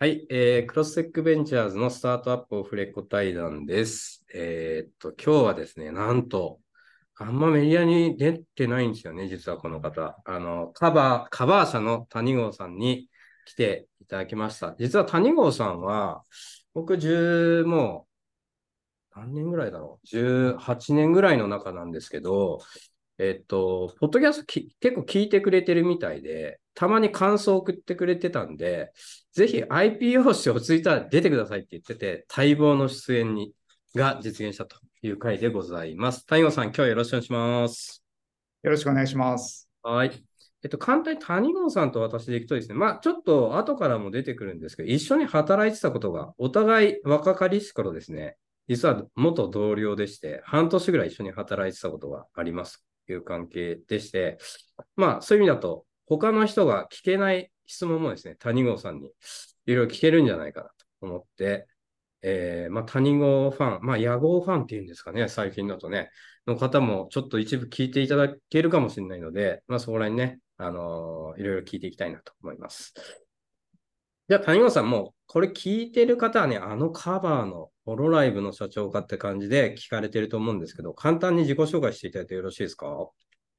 はい、えークロスセックベンチャーズのスタートアップオフレコ対談です。えーっと、今日はですね、なんと、あんまメディアに出てないんですよね、実はこの方。あの、カバー、カバー社の谷郷さんに来ていただきました。実は谷郷さんは、僕10、もう、何年ぐらいだろう？18年ぐらいの中なんですけど、えっと、ポッドキャスト結構聞いてくれてるみたいで、たまに感想を送ってくれてたんで、ぜひ IPO 誌をツイッターで出てくださいって言ってて、待望の出演にが実現したという回でございます。谷郷さん、今日はよろしくお願いします。よろしくお願いします。はい。えっと、簡単に谷郷さんと私でいくとですね、まあ、ちょっと後からも出てくるんですけど、一緒に働いてたことが、お互い若かりし頃ですね、実は元同僚でして、半年ぐらい一緒に働いてたことがありますという関係でして、まあ、そういう意味だと、他の人が聞けない質問もですね、谷郷さんにいろいろ聞けるんじゃないかなと思って、えーまあ、谷郷ファン、まあ、野号ファンっていうんですかね、最近だとね、の方もちょっと一部聞いていただけるかもしれないので、まあ、そこら辺ね、あのーいろいろ聞いていきたいなと思います。じゃあ、谷郷さんも、これ聞いてる方はね、あのカバーのホロライブの社長かって感じで聞かれてると思うんですけど、簡単に自己紹介していただいてよろしいですか？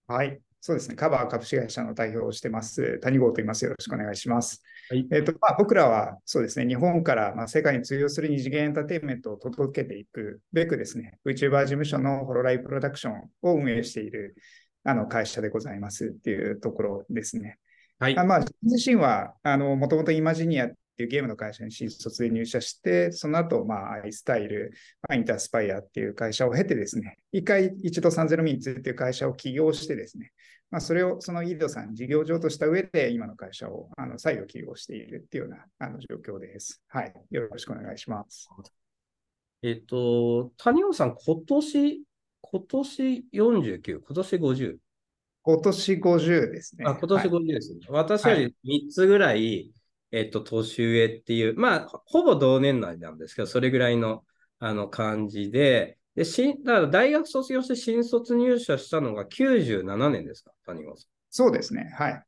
はい。そうですね。カバー株式会社の代表をしてます、谷郷と言います。よろしくお願いします。はいえっ、と、まあ、僕らはそうですね、日本から、まあ、世界に通用する二次元エンターテインメントを届けていくべくですね、VTuber 事務所のホロライブプロダクションを運営しているあの会社でございますっていうところですね。はいあ。まあ、自身は、あの、もともとイマジニアっていうゲームの会社に新卒で入社して、その後、まあ、アイスタイル、まあ、インタースパイアっていう会社を経てですね、一回、一度30ミニッツっていう会社を起業してですね、まあ、それをそのイードさん、事業上とした上で、今の会社をあの再度起業しているっていうようなあの状況です。はい。よろしくお願いします。えっと、谷郷さん、今年、今年49、今年50。今年50ですね。あ、今年はい50ですね。私より3つぐらい、えっと、年上っていう、まあ、ほぼ同年代なんですけど、それぐらいの、あの感じで、で、しだから大学卒業して新卒入社したのが97年ですか、谷川さん。そうですね。はい。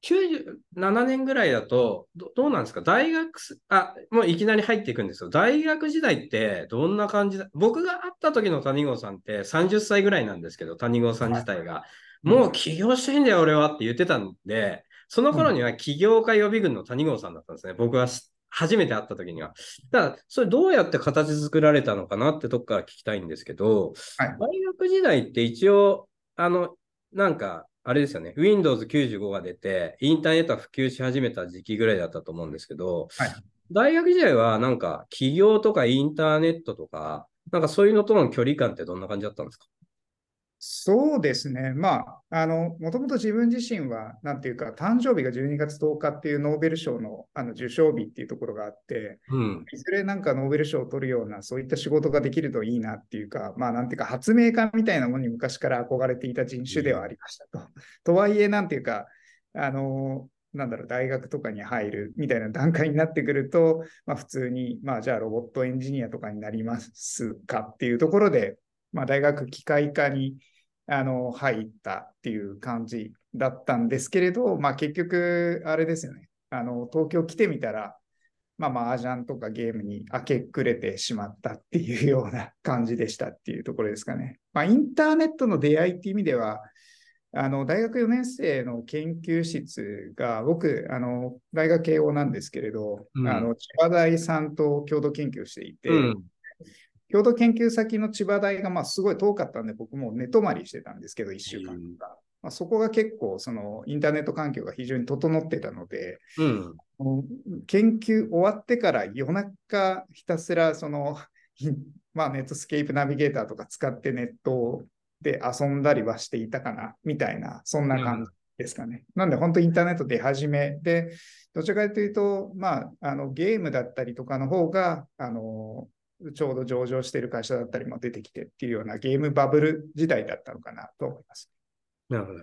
97年ぐらいだと、どどうなんですか？大学す、あ、もういきなり入っていくんですよ。大学時代ってどんな感じだ？僕が会った時の谷郷さんって30歳ぐらいなんですけど、谷郷さん自体が、もう起業してんだよ、俺はって言ってたんで、その頃には起業家予備軍の谷郷さんだったんですね。僕はし初めて会った時には。だから、それどうやって形作られたのかなってとこから聞きたいんですけど、はい。大学時代って一応、あの、なんか、あれですよね、Windows 95が出て、インターネットが普及し始めた時期ぐらいだったと思うんですけど、はい。大学時代はなんか、企業とかインターネットとか、なんかそういうのとの距離感ってどんな感じだったんですか？そうですね。まあ、あの、もともと自分自身は、なんていうか、誕生日が12月10日っていうノーベル賞のあの受賞日っていうところがあって、うん。いずれなんかノーベル賞を取るような、そういった仕事ができるといいなっていうか、まあなんていうか、発明家みたいなものに昔から憧れていた人種ではありましたと。とはいえ、なんていうか、あの、なんだろう、大学とかに入るみたいな段階になってくると、まあ普通に、まあじゃあロボットエンジニアとかになりますかっていうところで、まあ大学機械科にあの入ったっていう感じだったんですけれど、まあ結局、あれですよね。あの、東京来てみたら、まあ、麻雀とかゲームに明け暮れてしまったっていうような感じでしたっていうところですかね。まあ、インターネットの出会いっていう意味では、あの、大学4年生の研究室が、僕、あの、大学慶応なんですけれど、うんあの、千葉大さんと共同研究していて、うん。共同研究先の千葉大がまあすごい遠かったんで、僕も寝泊まりしてたんですけど、1週間とか。まあ、そこが結構、そのインターネット環境が非常に整ってたので、うん。研究終わってから夜中ひたすらその、ひ まあ、ネットスケープナビゲーターとか使ってネットで遊んだりはしていたかなみたいな、そんな感じですかね。なんで本当インターネット出始めで、どちらかというと、まあ、あのゲームだったりとかの方が、あのちょうど上場している会社だったりも出てきてっていうようなゲームバブル時代だったのかなと思います。なるほど。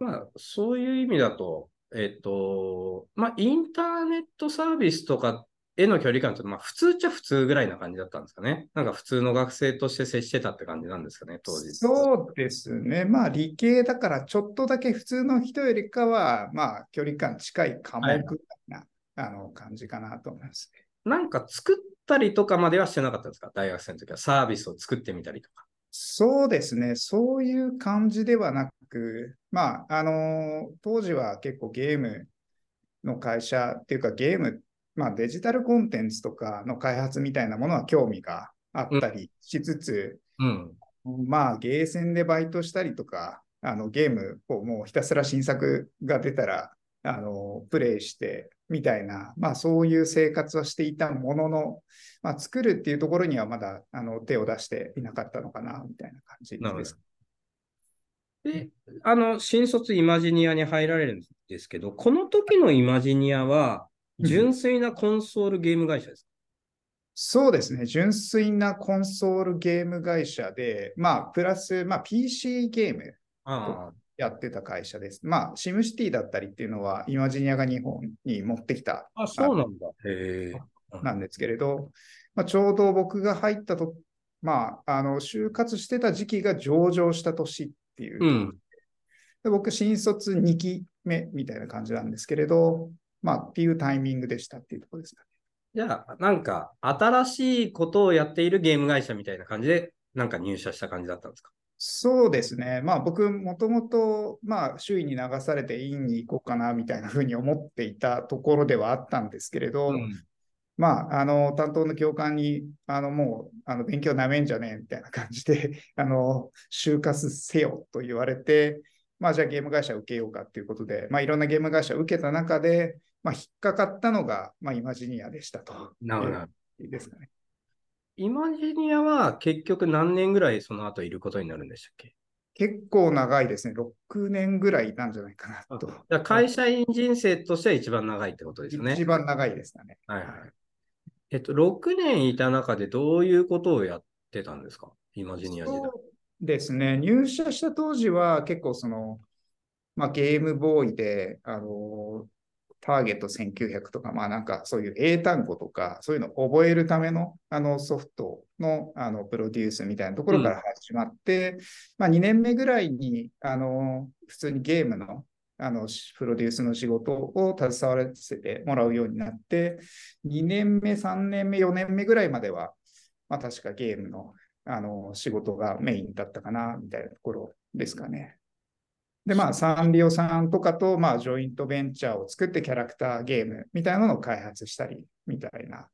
まあ、そういう意味だと、えっと、まあ、インターネットサービスとかへの距離感って、まあ、普通っちゃ普通ぐらいな感じだったんですかね。なんか普通の学生として接してたって感じなんですかね、当時。そうですね。まあ理系だからちょっとだけ普通の人よりかは、まあ距離感近い科目みたいなあの感じかなと思いますね。なんか作ったりとかまではしてなかったんですか？大学生の時はサービスを作ってみたりとか。そうですね。そういう感じではなく、まあ、あの、当時は結構ゲームの会社っていうかゲーム、まあデジタルコンテンツとかの開発みたいなものは興味があったりしつつ、うん。まあゲーセンでバイトしたりとか、あのゲームをもうひたすら新作が出たら、あの、プレイしてみたいな、まあそういう生活はしていたものの、まあ作るっていうところにはまだあの手を出していなかったのかな、みたいな感じです。で、あの、新卒イマジニアに入られるんですけど、この時のイマジニアは、純粋なコンソールゲーム会社ですか？そうですね。純粋なコンソールゲーム会社で、まあ、プラス、まあ、PC ゲームあやってた会社です。まあ、シムシティだったりっていうのは、イマジニアが日本に持ってきたあ、あ、そうなんだ。へえ。なんですけれど、まあ、ちょうど僕が入ったと、まあ、あの、就活してた時期が上場した年っていう。うん。で僕、新卒2期目みたいな感じなんですけれど、まあ、っていうタイミングでしたっていうところですかね。じゃあ、なんか、新しいことをやっているゲーム会社みたいな感じで、なんか入社した感じだったんですか？そうですね。まあ僕、もともと、まあ周囲に流されて院に行こうかなみたいなふうに思っていたところではあったんですけれど、うん。まあ、あの、担当の教官に、あの、もう、あの、勉強なめんじゃねえみたいな感じで、あの、就活せよと言われて、まあ、じゃあゲーム会社受けようかっていうことで、まあ、いろんなゲーム会社を受けた中で、まあ、引っかかったのが、まあ、イマジニアでしたと。なるほど。いいですかね。イマジニアは結局何年ぐらいその後いることになるんでしたっけ？結構長いですね。6年ぐらいなんじゃないかなと。じゃあ会社員人生としては一番長いってことですよね。一番長いですかね。はいはい。えっと、6年いた中でどういうことをやってたんですか？イマジニア時代。そうですね。入社した当時は結構その、まあ、ゲームボーイで、あの、ターゲット1900とか、まあなんかそういう英単語とか、そういうのを覚えるためのあのソフトのあのプロデュースみたいなところから始まって、まあ2年目ぐらいに、あの、普通にゲームのあのプロデュースの仕事を携わらせてもらうようになって、2年目、3年目、4年目ぐらいまでは、まあ確かゲームのあの仕事がメインだったかな、みたいなところですかね。で、まあ、サンリオさんとかと、まあ、ジョイントベンチャーを作ってキャラクターゲームみたいなのを開発したり、みたいな、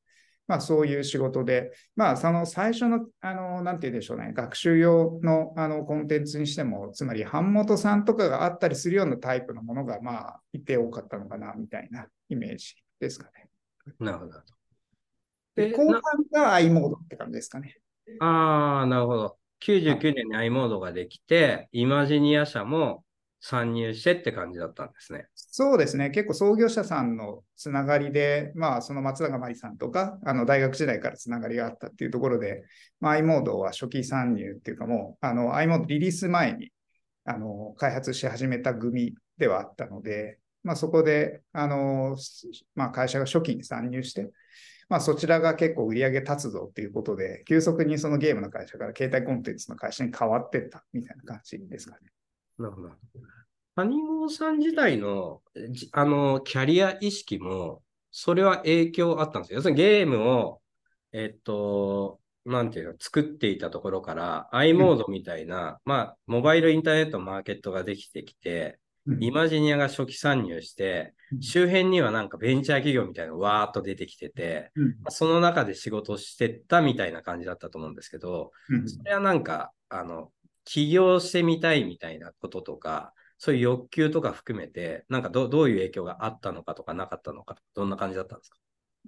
まあ、そういう仕事で、まあ、その最初の、あの、なんて言うんでしょうね、学習用のあのコンテンツにしても、つまり、版元さんとかがあったりするようなタイプのものが、まあ、いて多かったのかな、みたいなイメージですかね。なるほど。で、後半が i モードって感じですかね。ああ、なるほど。99年に i モードができて、イマジニア社も参入してって感じだったんですね。そうですね。結構創業者さんのつながりで、まあ、その松永真理さんとか、あの、大学時代からつながりがあったっていうところで、まあ、i モードは初期参入っていうかもう、あの、i モードリリース前に、あの、開発し始めた組ではあったので、まあ、そこで、あの、まあ、会社が初期に参入して、まあ、そちらが結構売り上げ立つぞっていうことで、急速にそのゲームの会社から携帯コンテンツの会社に変わってったみたいな感じですかね。なるほど。谷郷さん自体の、じあの、キャリア意識も、それは影響あったんですよ。要するにゲームを、えっと、なんていうの、作っていたところから、i モードみたいな、まあ、モバイルインターネットマーケットができてきて、うん。イマジニアが初期参入して、うん。周辺にはなんかベンチャー企業みたいなのがわーっと出てきてて、その中で仕事をしてったみたいな感じだったと思うんですけど、うん。それはなんか、あの、起業してみたいみたいなこととか、そういう欲求とか含めて、なんかどどういう影響があったのかとかなかったのか、どんな感じだったんですか？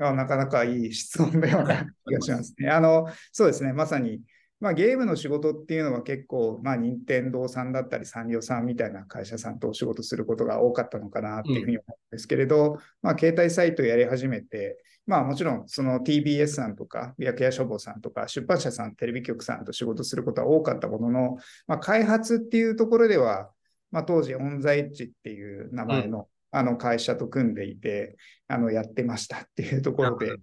あなかなかいい質問のような気がしますね。あの、そうですね。まさに、まあ、ゲームの仕事っていうのは結構、まあ、任天堂さんだったり、サンリオさんみたいな会社さんとお仕事することが多かったのかなっていうふうに思うんですけれど、まあ、携帯サイトをやり始めて、まあ、もちろん、その TBS さんとか、薬屋書房さんとか、出版社さん、テレビ局さんと仕事することは多かったものの、まあ、開発っていうところでは、まあ、当時、オンザエッジっていう名前の、あの会社と組んでいて、あの、やってましたっていうところで、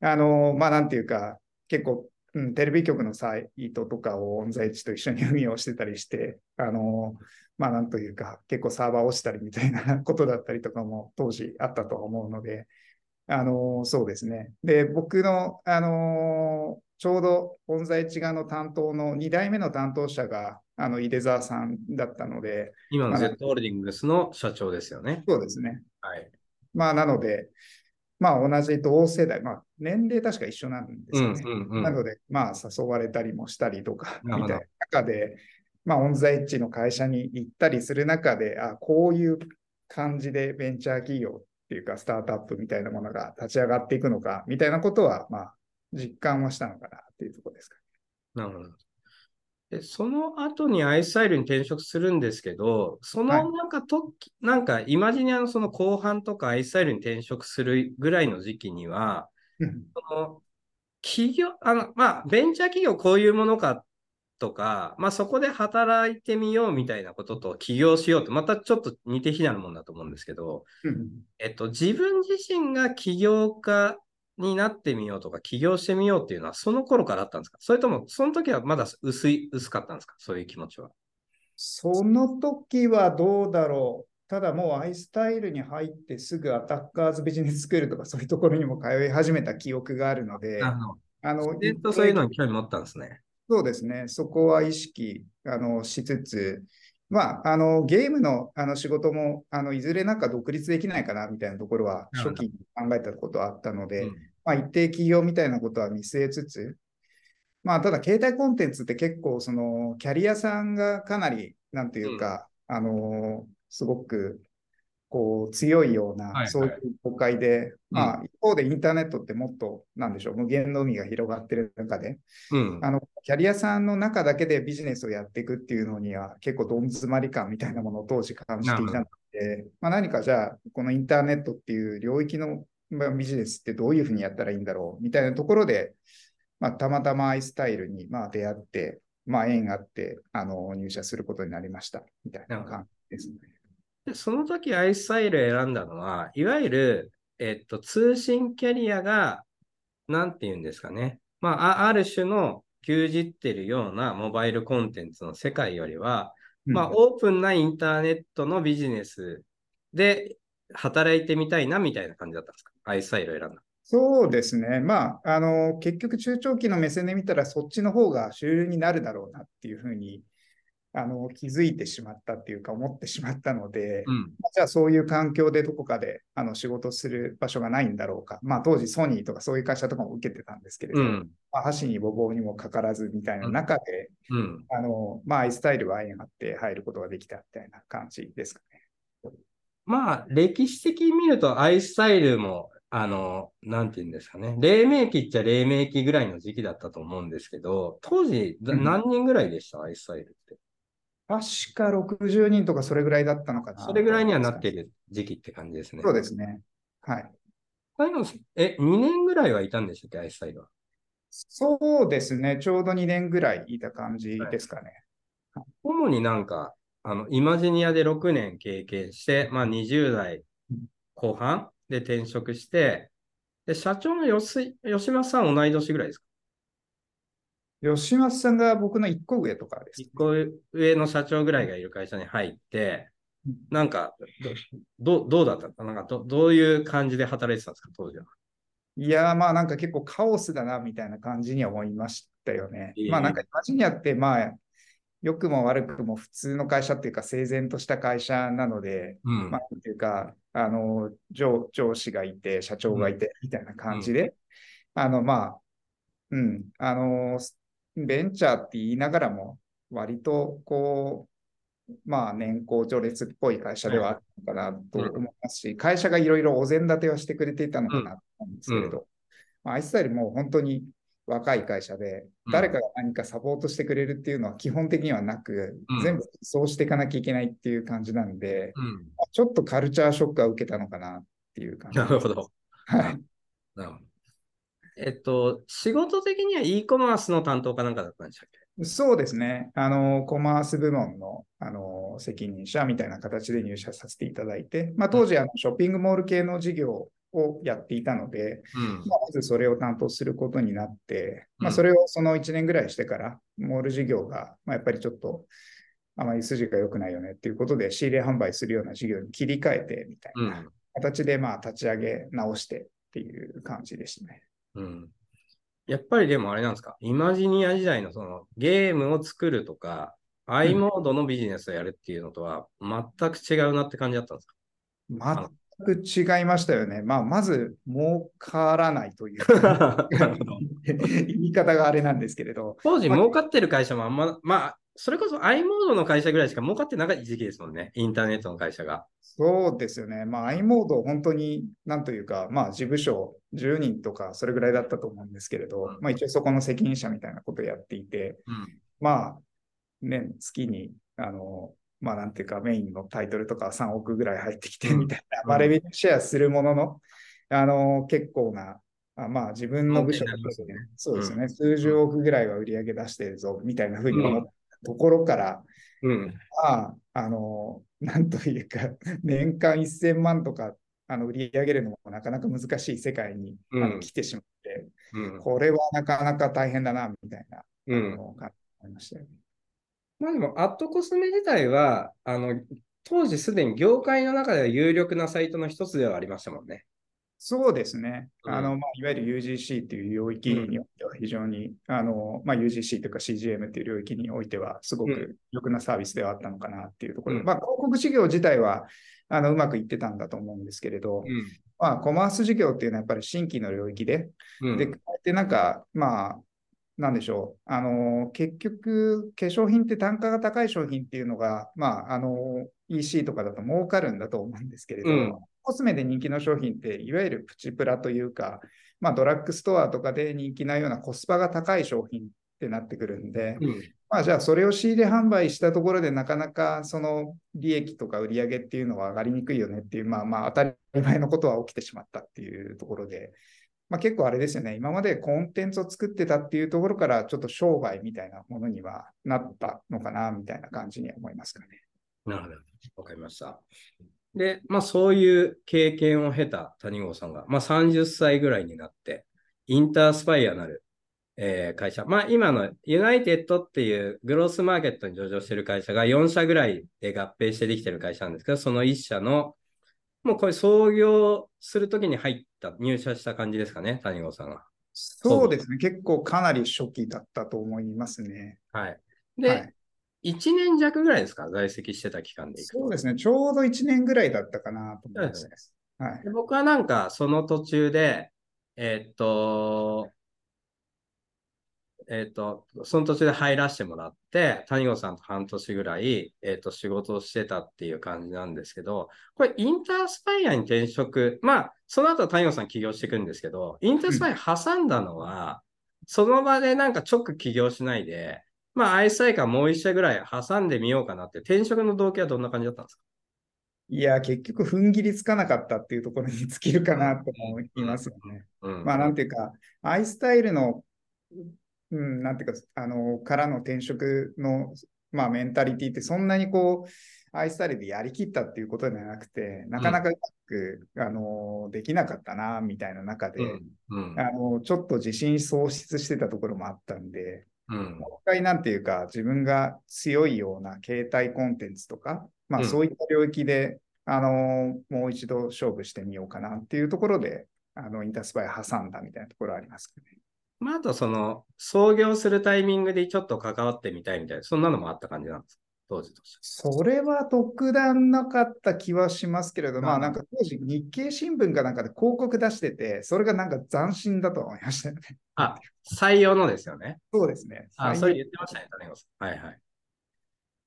あの、まあ、なんていうか、結構、うん、テレビ局のサイトとかをオンザエッジと一緒に運用してたりして、あの、まあ、なんというか、結構サーバー落ちたりみたいなことだったりとかも当時あったとは思うので、あの、そうですね。で、僕の、あの、ちょうど本在地側の担当の2代目の担当者が、あの、井出沢さんだったので、今の Z ホールディングスの社長ですよね。そうですね。はい。まあ、なので、まあ、同じ同世代、まあ、年齢確か一緒なんですよね。うんうんうんなので、まあ、誘われたりもしたりとか、みたいな中で、まあ、オンザエッジの会社に行ったりする中で、あ、こういう感じでベンチャー企業っていうか、スタートアップみたいなものが立ち上がっていくのか、みたいなことは、まあ、実感はしたのかなっていうところですか。なるほど。で、その後にアイスタイルに転職するんですけど、そはい。のなんかと、なんかイマジニアのその後半とかアイスタイルに転職するぐらいの時期には、うん。その企業、あの、まあ、ベンチャー企業こういうものかとか、まあ、そこで働いてみようみたいなことと起業しようと、またちょっと似て非なるもんだと思うんですけど、うん。えっと、自分自身が起業家になってみようとか、起業してみようっていうのは、その頃からあったんですか？それとも、その時はまだ薄い、薄かったんですか？そういう気持ちは。その時はどうだろう。ただもうアイスタイルに入ってすぐアタッカーズビジネススクールとかそういうところにも通い始めた記憶があるので。あの、えっと、そういうのに興味持ったんですね。そうですね。そこは意識あのしつつ、まあ、あのゲームのあの仕事もあのいずれなんか独立できないかなみたいなところは初期に考えたことはあったので、うん。まあ、一定企業みたいなことは見据えつつ、まあ、ただ携帯コンテンツって結構そのキャリアさんがかなりなんていうか、あのすごくこう強いような、はいはいそういう業界で、まあ、一方でインターネットってもっとなんでしょう無限の海が広がってる中で、うん。あの、キャリアさんの中だけでビジネスをやっていくっていうのには結構どん詰まり感みたいなものを当時感じていたので、まあ、何かじゃあ、このインターネットっていう領域のまあビジネスってどういうふうにやったらいいんだろうみたいなところで、まあ、たまたまアイスタイルにまあ出会って、まあ、縁があってあの入社することになりましたみたいな感じですね。でその時アイスタイル選んだのは、いわゆる、えっと、通信キャリアが、なんて言うんですかね。まあ、あある種の牛耳ってるようなモバイルコンテンツの世界よりは、まあ、うんオープンなインターネットのビジネスで働いてみたいなみたいな感じだったんですか？アイスタイルを選んだ。そうですね。まあ、あの、結局中長期の目線で見たら、そっちの方が主流になるだろうなっていうふうに、あの、気づいてしまったっていうか、思ってしまったので、うん。まあじゃあそういう環境でどこかであの仕事する場所がないんだろうか。まあ当時ソニーとかそういう会社とかも受けてたんですけれど、うん。まあ、箸にごぼうにもかからずみたいな中で、うん。あの、まあアイスタイルは縁あって入ることができたみたいな感じですかね。まあ、歴史的に見ると、アイスタイルも、あの、なんて言うんですかね。黎明期っちゃ黎明期ぐらいの時期だったと思うんですけど、当時、何人ぐらいでした、アイスタイルって。確か60人とかそれぐらいだったのかな。それぐらいにはなっている時期って感じですね。そうですね。はい。最後え、2年ぐらいはいたんでしたっけ、アイスタイルは。そうですね。ちょうど2年ぐらいいた感じですかね。主になんか、あの、イマジニアで6年経験して、まあ20代後半で転職して、で、社長の吉吉松さん同い年ぐらいですか？吉松さんが僕の1個上とかです。一個上の社長ぐらいがいる会社に入って、なんか、どどどうだった？のなんかど、どういう感じで働いてたんですか、当時は。いやーまあなんか結構カオスだなみたいな感じには思いましたよね。まあなんかイマジニアってまあ良くも悪くも普通の会社っていうか整然とした会社なので、うん。まあていうかあの上上司がいて社長がいてみたいな感じで、あのまあうん。あのベンチャーって言いながらも割とこうまあ年功序列っぽい会社ではあったのかなと思いますし、会社がいろいろお膳立てはしてくれていたのかなと思うんですけれど、まあアイスタイルも本当に若い会社で、うん誰かが何かサポートしてくれるっていうのは基本的にはなく、うん全部そうしていかなきゃいけないっていう感じなんで、うん。ちょっとカルチャーショックは受けたのかなっていう感じ。なるほど。はい。なるほど。えっと、仕事的には e コマースの担当かなんかだったんでしたっけ？そうですね。あの、コマース部門の、あの、責任者みたいな形で入社させていただいて、まあ、当時、あの、ショッピングモール系の事業をやっていたので、うん。まあまずそれを担当することになって、まあ、うんそれをその1年ぐらいしてから、モール事業が、まあ、やっぱりちょっと、あまり筋が良くないよねっていうことで、仕入れ販売するような事業に切り替えてみたいなうん。形で、まあ、立ち上げ直してっっていう感じでしたね。うん。やっぱりでもあれなんですか、イマジニア時代のそのゲームを作るとか、i モードのビジネスをやるっていうのとは全く違うなって感じだったんですか？全く違いましたよね。まあ、まず、儲からないという 言い方があれなんですけれど、当時儲かってる会社もあんま、まあ、それこそ i モードの会社ぐらいしか儲かってなかった時期ですもんね。インターネットの会社が。そうですよね。まあ、i モード、本当に、なんというか、まあ、事務所10人とか、それぐらいだったと思うんですけれど、うんまあ、一応そこの責任者みたいなことをやっていて、うん。まあ、ね、月に、あの、まあ、なんていうか、メインのタイトルとか3億ぐらい入ってきてうんみたいな、うんまあ、レベルシェアするものの、あの、結構な、あまあ、自分の部署ねそうですよね、数十億ぐらいは売り上げ出してるぞ、みたいなふうに思ったところから、うん。まあ、あの、なんというか、年間1000万とか、あの売り上げるのもなかなか難しい世界に、あうんの来てしまって、うん。これはなかなか大変だな、みたいな、うん感じましたよね。まあでも、アットコスメ自体は、あの、当時すでに業界の中では有力なサイトの一つではありましたもんね。そうですね。うんあの、まあ、いわゆる UGC っていう領域においては非常に、あの、まあ、UGC というか CGM っていう領域においてはすごうんく良くなサービスではあったのかなっていうところで、うんまあ、広告事業自体は、あの、うまくいってたんだと思うんですけれど、うん。まあ、コマース事業っていうのはやっぱり新規の領域で、うん。で、こうやってなんか、まあ、なんでしょう。あの、結局、化粧品って単価が高い商品っていうのが、まあ、あの、EC とかだと儲かるんだと思うんですけれど、うんコスメで人気の商品って、いわゆるプチプラというか、まあ、ドラッグストアとかで人気なようなコスパが高い商品ってなってくるんで、うん。まあ、じゃあそれを仕入れ販売したところでなかなかその利益とか売り上げっていうのは上がりにくいよねっていう、まあまあ当たり前のことは起きてしまったっていうところで、まあ結構あれですよね、今までコンテンツを作ってたっていうところからちょっと商売みたいなものにはなったのかなみたいな感じには思いますかね。なるほど。わかりました。で、まあそういう経験を経た谷郷さんが、まあ30歳ぐらいになって、インタースパイアなる、えー会社、まあ今のユナイテッドっていうグロースマーケットに上場している会社が4社ぐらいで合併してできている会社なんですけど、その1社の、もうこれ創業するときに入った、入社した感じですかね、谷郷さんが。そうですね、結構かなり初期だったと思いますね。はい。で、はい1年弱ぐらいですか、在籍してた期間でいくと。そうですね、ちょうど1年ぐらいだったかなと思います。ですはい。で僕はなんかその途中で、えーっと、えーっと、その途中で入らせてもらって、谷郷さんと半年ぐらい、えーっと、仕事をしてたっていう感じなんですけど、これインタースパイアに転職、まあ、その後は谷郷さん起業していくんですけど、インタースパイア挟んだのは、その場でなんか直起業しないで、まあ、アイスサイカーもう一社ぐらい挟んでみようかなって、転職の動機はどんな感じだったんですか？いや、結局、踏ん切りつかなかったっていうところに尽きるかなと思いますよね。うん。まあ、なんていうか、アイスタイルの、うん、なんていうか、あの、からの転職の、まあ、メンタリティって、そんなにこう、アイスタイルでやりきったっていうことではなくて、なかなかうまく、あの、できなかったな、みたいな中で、うん。うん。あの、ちょっと自信喪失してたところもあったんで、うん。もう一回なんていうか、自分が強いような携帯コンテンツとか、まうんあそういった領域で、あのもう一度勝負してみようかなっていうところで、あの、インタースパイ挟んだみたいなところありますかね。まあ、あとその、創業するタイミングでちょっと関わってみたいみたいな、そんなのもあった感じなんですか？当時として。それは特段なかった気はしますけれど、まうんあなんか当時日経新聞かなんかで広告出してて、それがなんか斬新だと思いましたよね。あ、採用のですよね。そうですね。あ、それ言ってましたね、谷川さん。はいはい。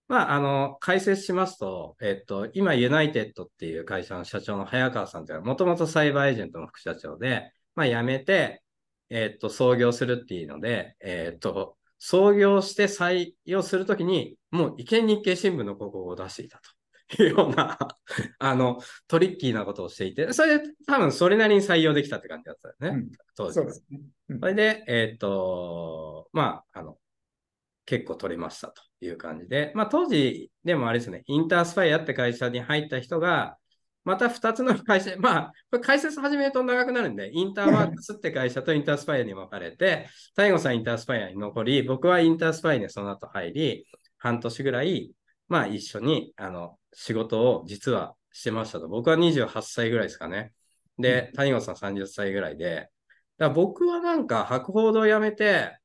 まあ、あの、解説しますと、えっと、今、ユナイテッドっていう会社の社長の早川さんというのは、もともとサイバーエージェントの副社長で、まあ、辞めて、えっと、創業するっていうので、えっと、創業して採用するときに、もう、意見日経新聞の広告を出していたというような、あの、トリッキーなことをしていて、それで多分それなりに採用できたって感じだったよね、うん。当時は。そうですね。うん。それで、えっ、と、まあ、あの、結構取れましたという感じで、まあ当時でもあれですね、インタースパイアって会社に入った人が、また2つの会社、まあ、これ解説始めると長くなるんで、インターワークスって会社とインタースパイアに分かれて、大悟さんインタースパイアに残り、僕はインタースパイアにその後入り、半年ぐらい、まあ一緒に、あの、仕事を実はしてましたと。僕は28歳ぐらいですかね。で、谷本さん30歳ぐらいで、だ僕はなんか博報堂辞めて、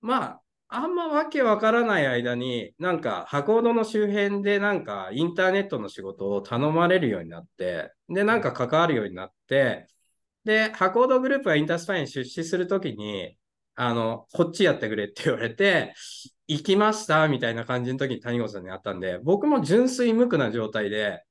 まあ、あんまわけわからない間に、なんか、博報堂の周辺でなんか、インターネットの仕事を頼まれるようになって、で、なんか関わるようになって、で、博報堂グループがインタースパイに出資するときに、あの、こっちやってくれって言われて、行きましたみたいな感じの時に谷本さんに会ったんで、僕も純粋無垢な状態で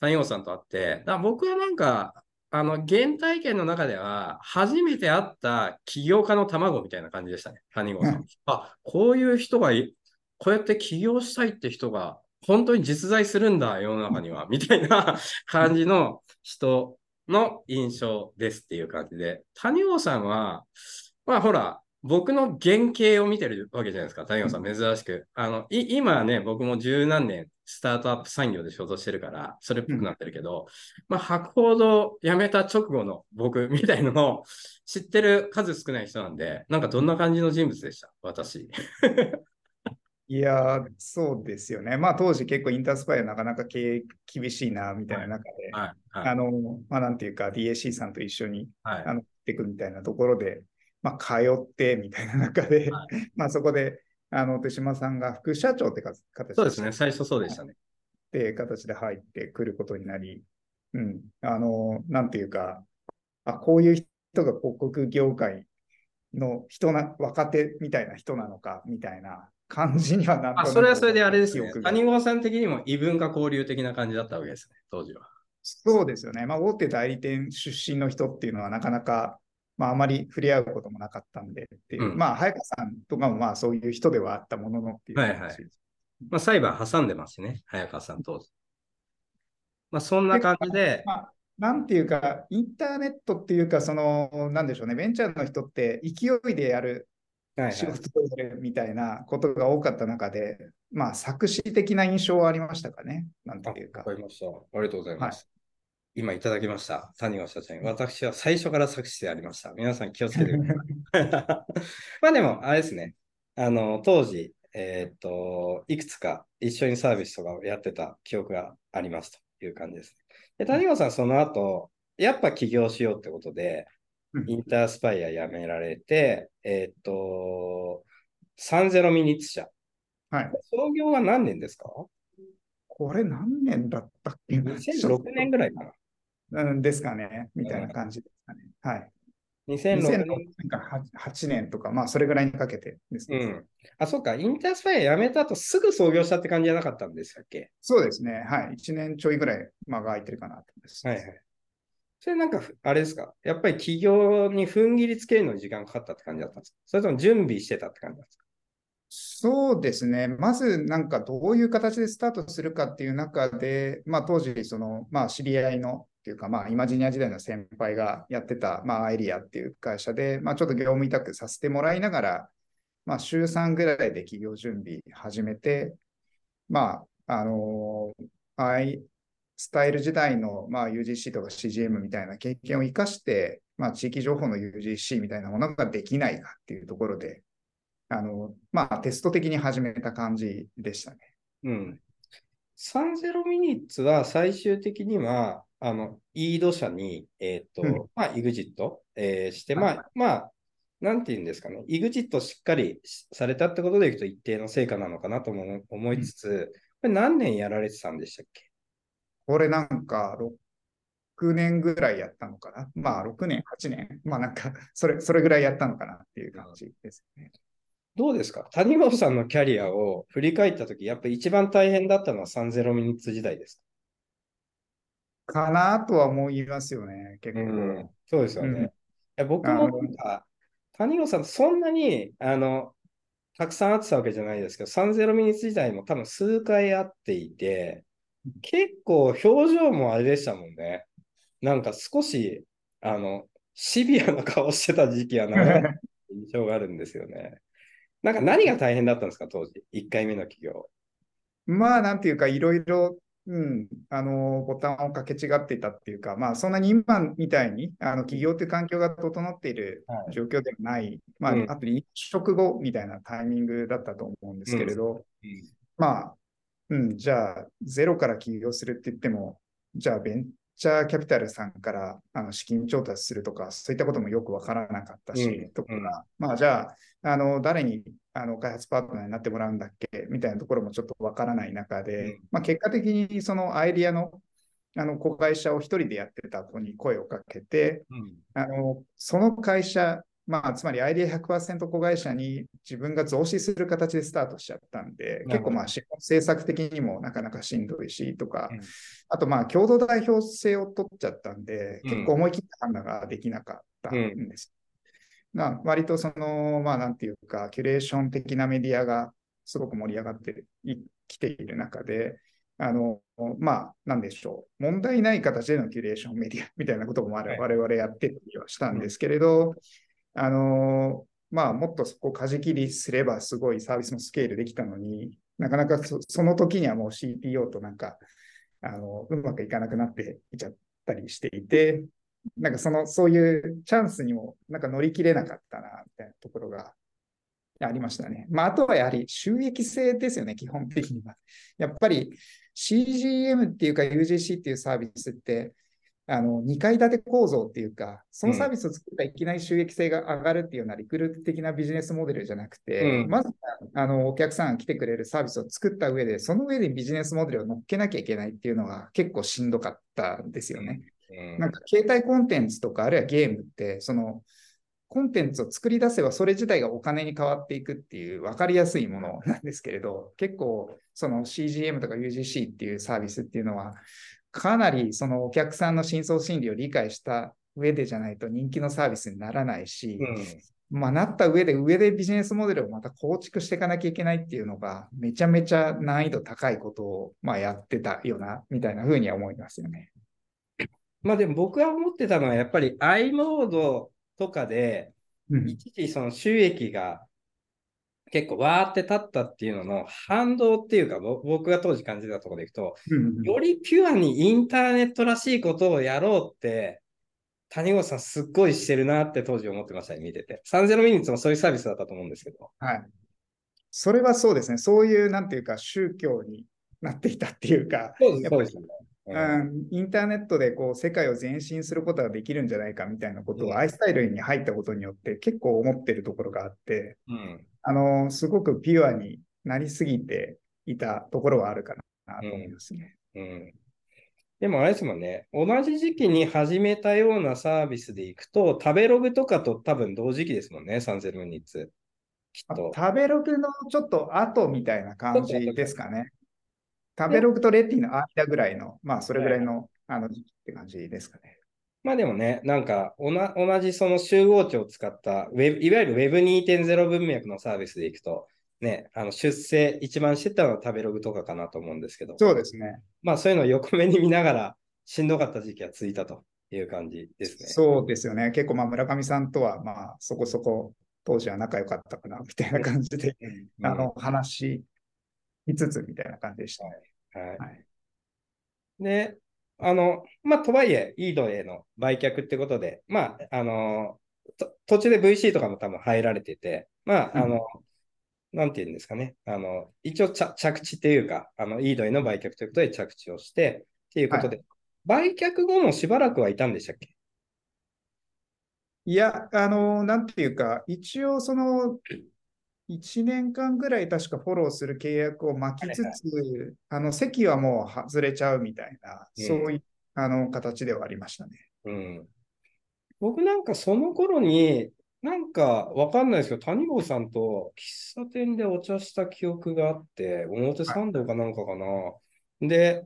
谷本さんと会って、だ僕はなんか、あの、原体験の中では、初めて会った起業家の卵みたいな感じでしたね、谷本さん。あ、こういう人がい、こうやって起業したいって人が、本当に実在するんだ、世の中には、みたいな 感じの人の印象ですっていう感じで、谷本さんは、まあほら、僕の原型を見てるわけじゃないですか、谷本さん、珍しく。あの、い今はね、僕も十何年、スタートアップ産業で仕事してるから、それっぽくなってるけど、まあ、博報堂辞めた直後の僕 みたいのを知ってる数少ない人なんで、なんかどんな感じの人物でした、私。いやー、そうですよね。まあ当時結構インタースパイアなかなか経営厳しいな、みたいな中で、はい。はい。あの、まあなんていうか DAC さんと一緒にはいあの、っていくみたいなところで、まあ、通ってみたいな中で、は まあ、そこで、あの、手島さんが副社長ってか形そうですね、最初そうでしたね。って形で入ってくることになり、うん、あの、なんていうか、あ、こういう人が広告業界の人な、若手みたいな人なのか、みたいな感じにはなっあ、それはそれであれですね谷川さん的にも異文化交流的な感じだったわけですね、当時は。そうですよね。まあ、大手代理店出身の人っていうのはなかなか、まあ、あまり触れ合うこともなかったんでっていう、うんまあ、早川さんとかもまあそういう人ではあったもののっていうはいはい。まあ、裁判挟んでますしね、早川さん当時。まあ、そんな感じで、まあ、なんていうか、インターネットっていうか、その、なんでしょうね、ベンチャーの人って勢いでやるはいはい仕事をやるみたいなことが多かった中で、まあ、作詞的な印象はありましたかね、なんていうかわ。かりました。ありがとうございます。今いただきました。谷川社長に。私は最初から作詞でありました。皆さん気をつけてください。まあでも、あれですね。あの、当時、えーっと、いくつか一緒にサービスとかをやってた記憶がありますという感じです。で、谷川さん、その後、やっぱ起業しようってことで、うんインタースパイア辞められて、えーっと、30ミニッツ社。はい。創業は何年ですか？これ何年だったっけな ?2006 年ぐらいかな。うんですかね、みたいな感じですかね。はい。2006 2006年。年から8年とか、まあ、それぐらいにかけてですね。うん。あ、そうか。インタースパイア辞めた後すぐ創業したって感じじゃなかったんでしたっけ？そうですね。はい。1年ちょいぐらい間が空いてるかなと思い。はいはい。それなんか、あれですか？やっぱり起業に踏ん切りつけるのに時間かかったって感じだったんですか？それとも準備してたって感じなんですか？そうですね。まず、なんかどういう形でスタートするかっていう中で、まあ当時、その、まあ知り合いのっていうか、まあイマジニア時代の先輩がやってた、まあエリアっていう会社で、まあちょっと業務委託させてもらいながら、まあ週3ぐらいで企業準備始めて、まあ、あのアイスタイル時代の、まあ、UGC とか CGM みたいな経験を生かして、まあ、地域情報の UGC みたいなものができないかっていうところで、あの、まあ、テスト的に始めた感じでしたね。うん。30ミニッツは最終的には、あの、イード社に、えっ、と、うん。まあ、イグジット、えーして、はいまあ、まあ、なんて言うんですかね、イグジットしっかりしされたってことでいくと一定の成果なのかなとも思いつつ、これ何年やられてたんでしたっけ？これなんか、6年ぐらいやったのかな？まあ、6年、8年？まあ、なんか、それ、それぐらいやったのかなっていう感じですね。どうですか？谷本さんのキャリアを振り返ったとき、やっぱり一番大変だったのは30ミニッツ時代ですかなとは思いますよね、結か、構。そうですよね。うん僕もなんか、谷本さん、そんなに、あの、たくさん会ってたわけじゃないですけど、30ミニ時代も多分数回会っていて、結構表情もあれでしたもんね。なんか少し、あの、シビアな顔してた時期は長い印象があるんですよね。なんか何が大変だったんですか、当時？1回目の起業。まあ、なんていうか、いろいろ、うん、あの、ボタンをかけ違っていたっていうか、まあ、そんなに今みたいに、あの、企業という環境が整っているはい。状況ではない、まあ、うん。あと、一食後みたいなタイミングだったと思うんですけれど、まあ、うん、じゃあ、ゼロから起業するって言っても、じゃあ、ベンチャーキャピタルさんからあの資金調達するとか、そういったこともよくわからなかったし、うんとか、まあじゃあ、あの誰にあの開発パートナーになってもらうんだっけみたいなところもちょっとわからない中で、うん。まあ、結果的にそのアイディアのあの子会社を一人でやってた子に声をかけて、うん。あのその会社、まあ、つまりアイデア100%子会社に自分が増資する形でスタートしちゃったんで、結構まあ政策的にもなかなかしんどいしとか、うん。あとまあ共同代表制を取っちゃったんで、うん。結構思い切った判断ができなかったんです。まあ、割とその、まあなんていうか、キュレーション的なメディアがすごく盛り上がっていきている中で、あの、まあ、なんでしょう。問題ない形でのキュレーションメディアみたいなことも我々やってたりはしたんですけれど、あの、まあ、もっとそこを舵切りすればすごいサービスのスケールできたのになかなかその時にはもう CTO となんか、あの、うまくいかなくなっていちゃったりしていて、なんかその、そういうチャンスにもなんか乗り切れなかったな、みたいなところがありましたね。まあ、あとはやはり収益性ですよね、基本的には。やっぱり CGM っていうか UGC っていうサービスって、あの、2階建て構造っていうか、そのサービスを作ったらいきなり収益性が上がるっていうようなリクルート的なビジネスモデルじゃなくて、うん。まず、あの、お客さんが来てくれるサービスを作った上で、その上でビジネスモデルを乗っけなきゃいけないっていうのが結構しんどかったんですよね。うん。なんか携帯コンテンツとか、あるいはゲームって、そのコンテンツを作り出せばそれ自体がお金に変わっていくっていう分かりやすいものなんですけれど、結構その CGM とか UGC っていうサービスっていうのは、かなりそのお客さんの深層心理を理解した上でじゃないと人気のサービスにならないし、まあ、なった上で上でビジネスモデルをまた構築していかなきゃいけないっていうのが、めちゃめちゃ難易度高いことをまあやってたよな、みたいな風には思いますよね。まあでも僕が思ってたのはやっぱり i モードとかでうん一時その収益が結構わーって立ったっていうのの反動っていうかぼ僕が当時感じたところでいくとうんよりピュアにインターネットらしいことをやろうって谷口さんすっごいしてるなって当時思ってましたね、見てて。30ミニッツもそういうサービスだったと思うんですけど。はい。それはそうですね。そういう、なんていうか、宗教になっていたっていうか、そうです。うん、インターネットでこう世界を前進することができるんじゃないかみたいなことうんをアイスタイルに入ったことによって結構思ってるところがあって、うん。あの、すごくピュアになりすぎていたところはあるかなと思いますね。うん。でもあれですもんね、同じ時期に始めたようなサービスでいくと、食べログとかと多分同時期ですもんね、30ミニッツ。きっあと。食べログのちょっと後みたいな感じですかね。食べログとレティの間ぐらいの、まあそれぐらいのあの時期って感じですかね。まあでもね、なんかおな同じその集合値を使ったウェブ、いわゆる Web2.0 文脈のサービスでいくと、ね、あの出世一番してたのは食べログとかかなと思うんですけど、そうですね。まあそういうのを横目に見ながらしんどかった時期が続いたという感じですね。そうですよね。結構まあ村上さんとはまあそこそこ当時は仲良かったかなみたいな感じで、うんあの話しつつみたいな感じでした。はい。はい。で、あの、まあ、とはいえ、イードへの売却ってことで、まあ、あの、と途中で VC とかも多分入られてて、まあ、あの、なんていうんですかね、あの、一応着着地っていうか、あの、イードへの売却ということで着地をして、っていうことで、売却後もしばらくはいたんでしたっけ？いや、あの、なんていうか、一応その、1年間ぐらい確かフォローする契約を巻きつつ、あの、席はもう外れちゃうみたいな、うんそういう、あの、形ではありましたね。うん。僕なんかその頃に、なんかわかんないですけど、谷郷さんと喫茶店でお茶した記憶があって、表参道かなんかかな。で、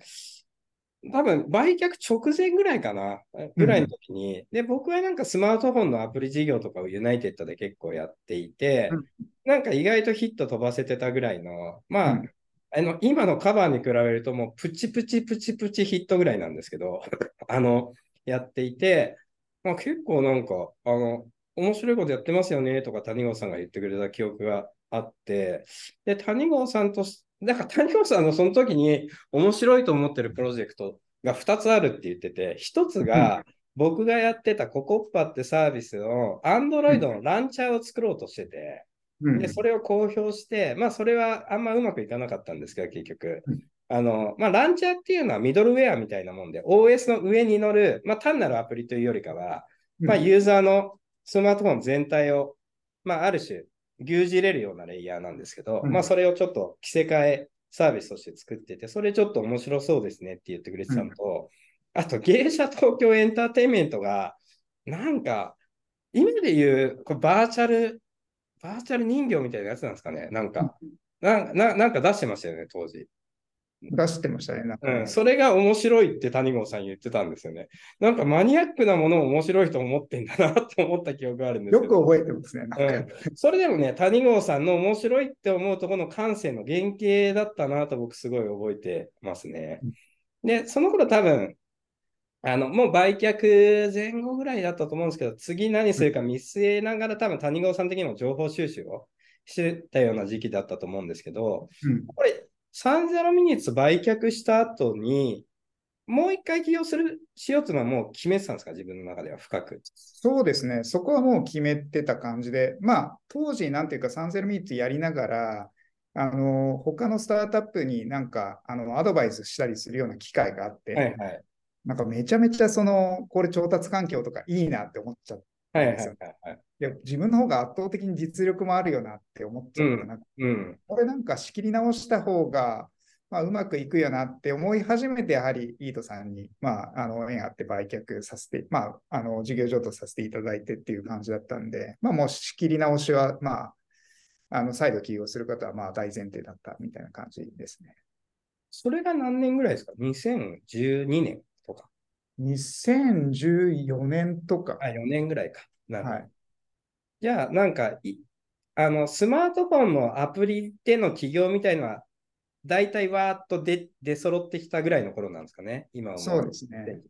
多分売却直前ぐらいかな、ぐらいの時に、で、僕はなんかスマートフォンのアプリ事業とかをユナイテッドで結構やっていて、うん。なんか意外とヒット飛ばせてたぐらいの、まあ、うん。あの、今のカバーに比べるともうプチプチプチプチヒットぐらいなんですけど、あの、やっていて、まあ結構なんか、あの、面白いことやってますよねとか谷郷さんが言ってくれた記憶があって、で、谷郷さんとし、だから谷郷さんのその時に面白いと思ってるプロジェクトが2つあるって言ってて、1つが僕がやってたココッパってサービスの Android のランチャーを作ろうとしてて、うん。で、それを公表して、まあ、それはあんまうまくいかなかったんですけど、結局。うん。あの、まあ、ランチャーっていうのはミドルウェアみたいなもんで、OS の上に乗る、まあ、単なるアプリというよりかは、まあ、ユーザーのスマートフォン全体を、まあ、ある種、牛耳れるようなレイヤーなんですけど、うんまあ、それをちょっと着せ替えサービスとして作ってて、それちょっと面白そうですねって言ってくれてたのと、あと、芸者東京エンターテインメントが、なんか、今で言う、これバーチャル、バーチャル人形みたいなやつなんですかね。なんか、なななんか出してましたよね、当時。出してましたね。なんかねうん、それが面白いって谷郷さん言ってたんですよね。なんかマニアックなものを面白いと思ってんだなと思った記憶があるんです。よく覚えてますね。うん、それでもね、谷郷さんの面白いって思うところの感性の原型だったなと僕すごい覚えてますね。で、その頃多分、あの、もう売却前後ぐらいだったと思うんですけど、次何するか見据えながら多分谷郷さん的にも情報収集をしてたような時期だったと思うんですけど、うんこれ、30ミニッツ売却した後に、もう一回起業する、しようというのはもう決めてたんですか？自分の中では深く。そうですね。そこはもう決めてた感じで、まあ、当時、なんていうか、サンセルミーツやりながら、あの、他のスタートアップになんか、あの、アドバイスしたりするような機会があって、はいはい。なんかめちゃめちゃその、これ調達環境とかいいなって思っちゃって、はいはいはいはい。いや自分の方が圧倒的に実力もあるよなって思っちゃうんなんかうん。これなんか仕切り直した方が、まあ、うまくいくよなって思い始めて、やはりイートさんに、まあ、あの縁あって売却させて、まあ、あの事業譲渡させていただいてっていう感じだったんで、まあ、もう仕切り直しは、まあ、あの再度起業することはまあ大前提だったみたいな感じですね。それが何年ぐらいですか ?2012 年とか。2014年とか、あ、4年ぐらいか。なるほど。はい、じゃあ、なんかい、あの、スマートフォンのアプリでの起業みたいのは、大体わーっと出出揃ってきたぐらいの頃なんですかね、今は。そうですね。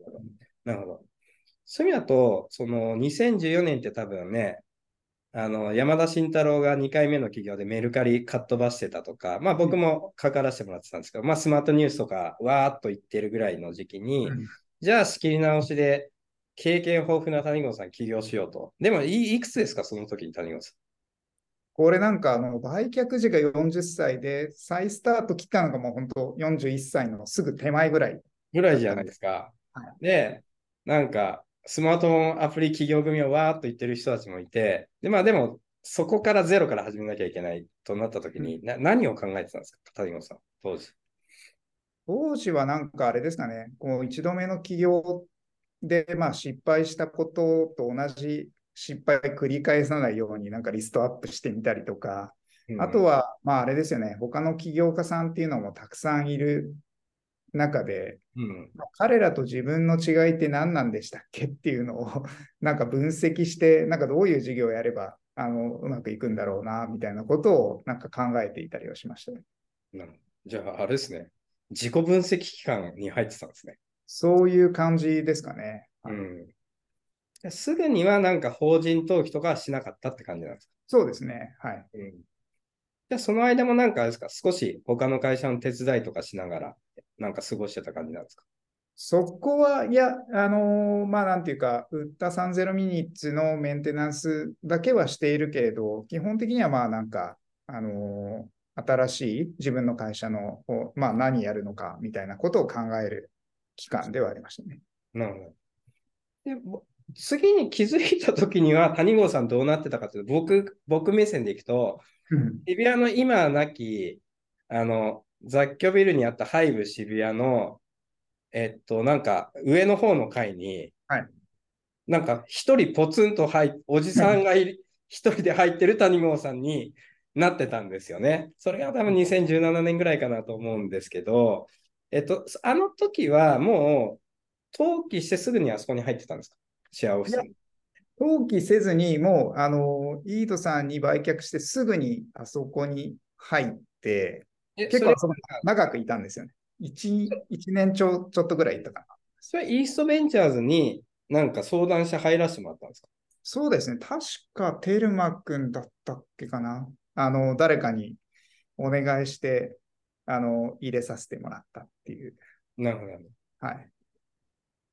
なるほど。そういう意味だと、その2014年って多分ね、あの山田慎太郎が2回目の起業でメルカリかっ飛ばしてたとか、まあ僕も関わらせてもらってたんですけど、まあスマートニュースとかわーっと言ってるぐらいの時期に、うんじゃあ仕切り直しで経験豊富な谷郷さん起業しようと。でもいいくつですか、その時に谷郷さこれなんかあの売却時が40歳で、再スタート切ったのがもう本当41歳のすぐ手前ぐらい。ん。ぐらいじゃないですか。はで、なんかスマートフォンアプリ起業組をわーっと言ってる人たちもいて、で、まあでもそこからゼロから始めなきゃいけないとなった時に、な何を考えてたんですか、谷郷さん、当時？当時はなんかあれですかね、こう一度目の起業で、まあ、失敗したことと同じ失敗を繰り返さないようになんかリストアップしてみたりとか、あとは、は、まああれですよね、他の起業家さんっていうのもたくさんいる中で、うん、彼らと自分の違いって何なんでしたっけっていうのを なんか分析して、なんかどういう事業をやればあのうまくいくんだろうな、みたいなことをなんか考えていたりはしましたね。じゃあ、あれですね。自己分析期間に入ってたんですね。そういう感じですかね。うん。すぐにはなんか法人登記とかはしなかったって感じなんですかそうですね。はい。うん。じゃあ、その間もなんかあれですか、少し他の会社の手伝いとかしながら、なんか過ごしてた感じなんですか？そこは、いや、あのーまあ、なんていうか、売った30ミニッツのメンテナンスだけはしているけれど、基本的には、まあ、なんか、あのー新しい自分の会社の、まあ、何やるのかみたいなことを考える期間ではありましたね。なるほど。で、ぼ次に気づいたときには、谷郷さんどうなってたかというと、僕、僕目線でいくと、渋谷の今はなき、あの、雑居ビルにあったハイブ渋谷の、えっと、なんか上の方の階に、はいなんか一人ポツンと入っ、おじさんが 一人で入ってる谷郷さんになってたんですよね。それが多分2017年ぐらいかなと思うんですけど、えっと、あの時はもう登記してすぐにあそこに入ってたんですか？シェアオフィスに。登記せずに、もう、あのーイートさんに売却してすぐにあそこに入って、結構長くいたんですよね。1, 一年ちょちょっとぐらいいたかな。それイーストベンチャーズになんか相談して入らせてもらったんですか？そうですね。確かテルマ君だったっけかな。あの、誰かにお願いして、あの、入れさせてもらったっていう。なるほど。はい。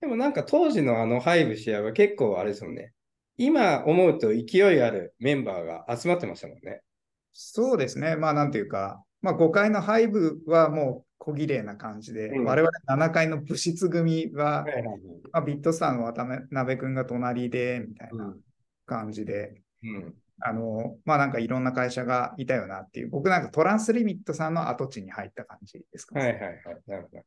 でもなんか当時のあのハイブシェアは結構あれですよね。今思うと勢いあるメンバーが集まってましたもんね。そうですね。まあ、なんていうか、まあ、5階のハイブはも小綺麗な感じで、うん我々7階の部室組は、はいはいはい。まあ、ビットさんの渡辺君が隣で、みたいな感じで、うん。あの、まあなんかいろんな会社がいたよなっていう、僕なんかトランスリミットさんの跡地に入った感じですか？ね。はいはいはい。なるほど。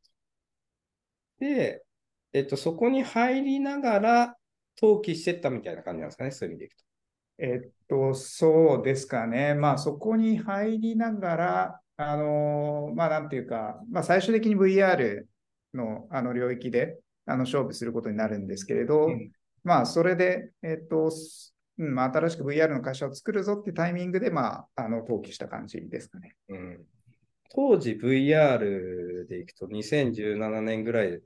で、えっと、そこに入りながら登記してったみたいな感じなんですかね、そういう意味でいくと。えっと、そうですかね。まあそこに入りながら、あの、まあなんていうか、まあ最終的に VR のあの領域であの勝負することになるんですけれど、うんまあそれで、えっと、すうんまあ、新しく VR の会社を作るぞってタイミングで、まあ、あの登記した感じですかね。うん当時 VR でいくと2017年ぐらい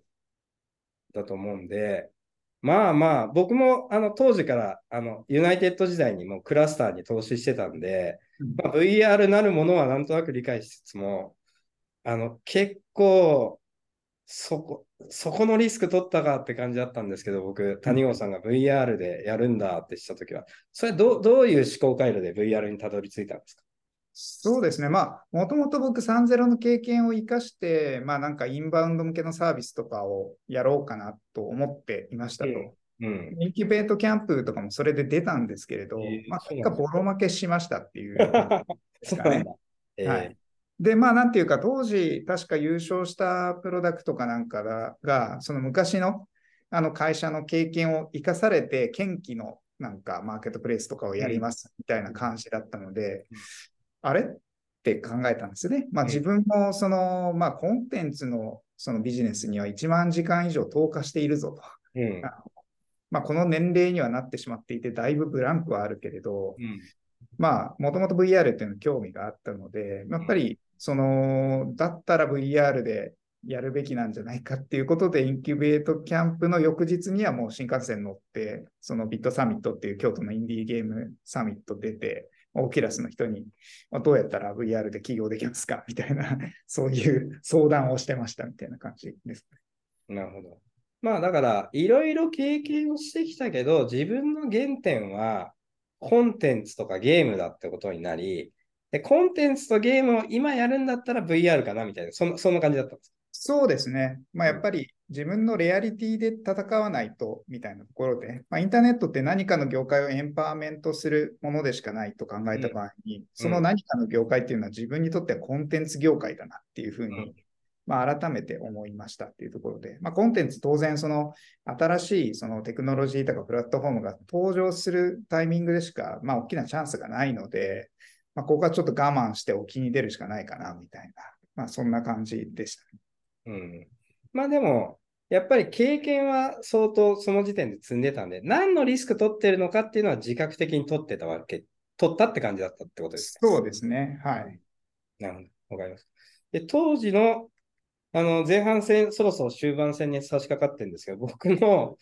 だと思うんで、まあまあ、僕もあの当時からあのユナイテッド時代にもうクラスターに投資してたんで、まあ、VR なるものはなんとなく理解しつつも、あの結構そこ、そこのリスク取ったかって感じだったんですけど、僕、谷郷さんが VR でやるんだってしたときは、それどうどういう思考回路で VR にたどり着いたんですか？そうですね。まあ、もともと僕3.0の経験を生かして、まあなんかインバウンド向けのサービスとかをやろうかなと思っていましたと。うん。インキュベートキャンプとかもそれで出たんですけれど、えーまあ、結果ボロ負けしましたっていうね。そうなんだ。えーはいで、まあ、なんていうか、当時、確か優勝したプロダクトかなんかが、がその昔のあの会社の経験を生かされて、研機のなんかマーケットプレイスとかをやりますみたいな感じだったので、うんあれ？って考えたんですね。まあ、うん自分もその、まあ、コンテンツのそのビジネスには1万時間以上投下しているぞと。うん。まあ、この年齢にはなってしまっていて、だいぶブランクはあるけれど、うん。まあ、もともと VR っていうのに興味があったので、やっぱり、その、だったら VR でやるべきなんじゃないかっていうことで、インキュベートキャンプの翌日にはもう新幹線乗って、そのビットサミットっていう京都のインディーゲームサミット出て、オキラスの人に、まあどうやったら VR で起業できますか？みたいな、そういう相談をしてましたみたいな感じです。なるほど。まあだから、いろいろ経験をしてきたけど、自分の原点はコンテンツとかゲームだってことになり、でコンテンツとゲームを今やるんだったら VR かなみたいな、そんそんな感じだったんです。そうですね。まあ、やっぱり自分のレアリティで戦わないとみたいなところで、まあ、インターネットって何かの業界をエンパワーメントするものでしかないと考えた場合に、その何かの業界っていうのは自分にとってはコンテンツ業界だなっていうふうに、うんまあ、改めて思いましたっていうところで、まあ、コンテンツ当然その新しいそのテクノロジーとかプラットフォームが登場するタイミングでしか、まあ、大きなチャンスがないので、まあ、ここはちょっと我慢して沖に出るしかないかなみたいな、まあ、そんな感じでした。うん。まあでも、やっぱり経験は相当その時点で積んでたんで、何のリスク取ってるのかっていうのは自覚的に取ってたわけ、取ったって感じだったってことですね。そうですね。はい。なるほど。わかります。で、当時の、あの、前半戦、そろそろ終盤戦に差し掛かってるんですけど、僕の、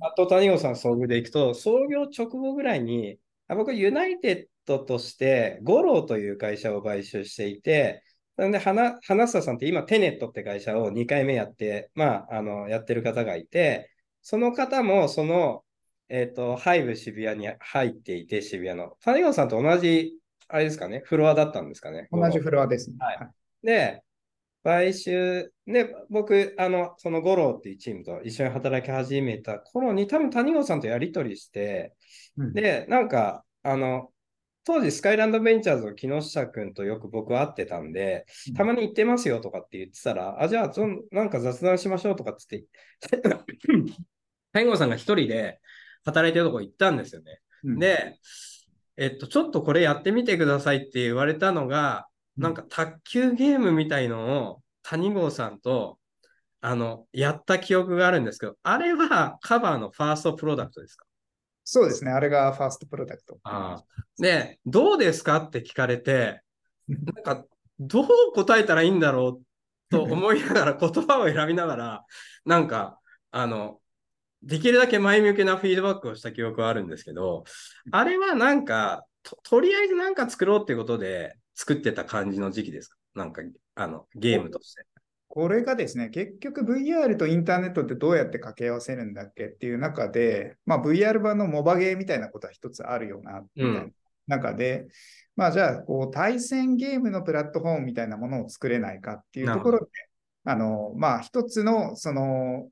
あと谷郷さん遭遇でいくと、創業直後ぐらいに、あ僕、ユナイテッドとして、ゴローという会社を買収していて、なので、花花下さんって今、テネットって会社を2回目やって、まあ、あの、やってる方がいて、その方も、その、えっ、と、ハイブ渋谷に入っていて、渋谷の。谷郷さんと同じ、あれですかね、フロアだったんですかね？同じフロアですね。はいで、買収、で、僕、あの、その五郎っていうチームと一緒に働き始めた頃に、多分谷郷さんとやり取りして、うんで、なんか、あの、当時、スカイランドベンチャーズの木下君とよく僕会ってたんで、たまに行ってますよとかって言ってたら、あ、じゃあ、なんか雑談しましょうとかっつって、谷郷さんが一人で働いてるとこ行ったんですよね。うん、で、えっと、ちょっとこれやってみてくださいって言われたのが、なんか卓球ゲームみたいのを谷郷さんと、あの、やった記憶があるんですけど、あれはカバーのファーストプロダクトですか？そうですね。あれがファーストプロダクト。あで、どうですかって聞かれて、なんか、どう答えたらいいんだろうと思いながら、言葉を選びながら、なんか、あの、できるだけ前向きなフィードバックをした記憶はあるんですけど、あれはなんか、ととりあえずなんか作ろうっていうことで作ってた感じの時期ですか？なんか、あの、ゲームとして。これがですね、結局 VR とインターネットってどうやって掛け合わせるんだっけっていう中で、まあ、VR 版のモバゲーみたいなことは一つあるよな、みたいな中で、まあじゃあ、こう、対戦ゲームのプラットフォームみたいなものを作れないかっていうところで、あの、まあ一つの、その、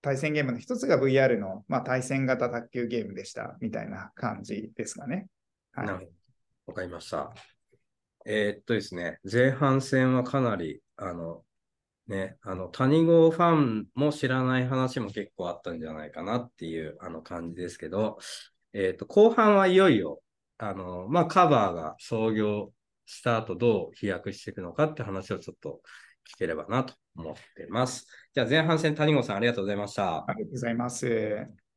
対戦ゲームの一つが VR の、まあ、対戦型卓球ゲームでしたみたいな感じですかね。はい、なるほど。わかりました。えー、っとですね、前半戦はかなり、あの、ね、あの、谷語ファンも知らない話も結構あったんじゃないかなっていうあの感じですけど、えー、と、後半はいよいよ、あの、まあ、カバーが創業した後どう飛躍していくのかって話をちょっと聞ければなと思ってます。じゃあ前半戦谷語さんありがとうございました。ありがとうございます。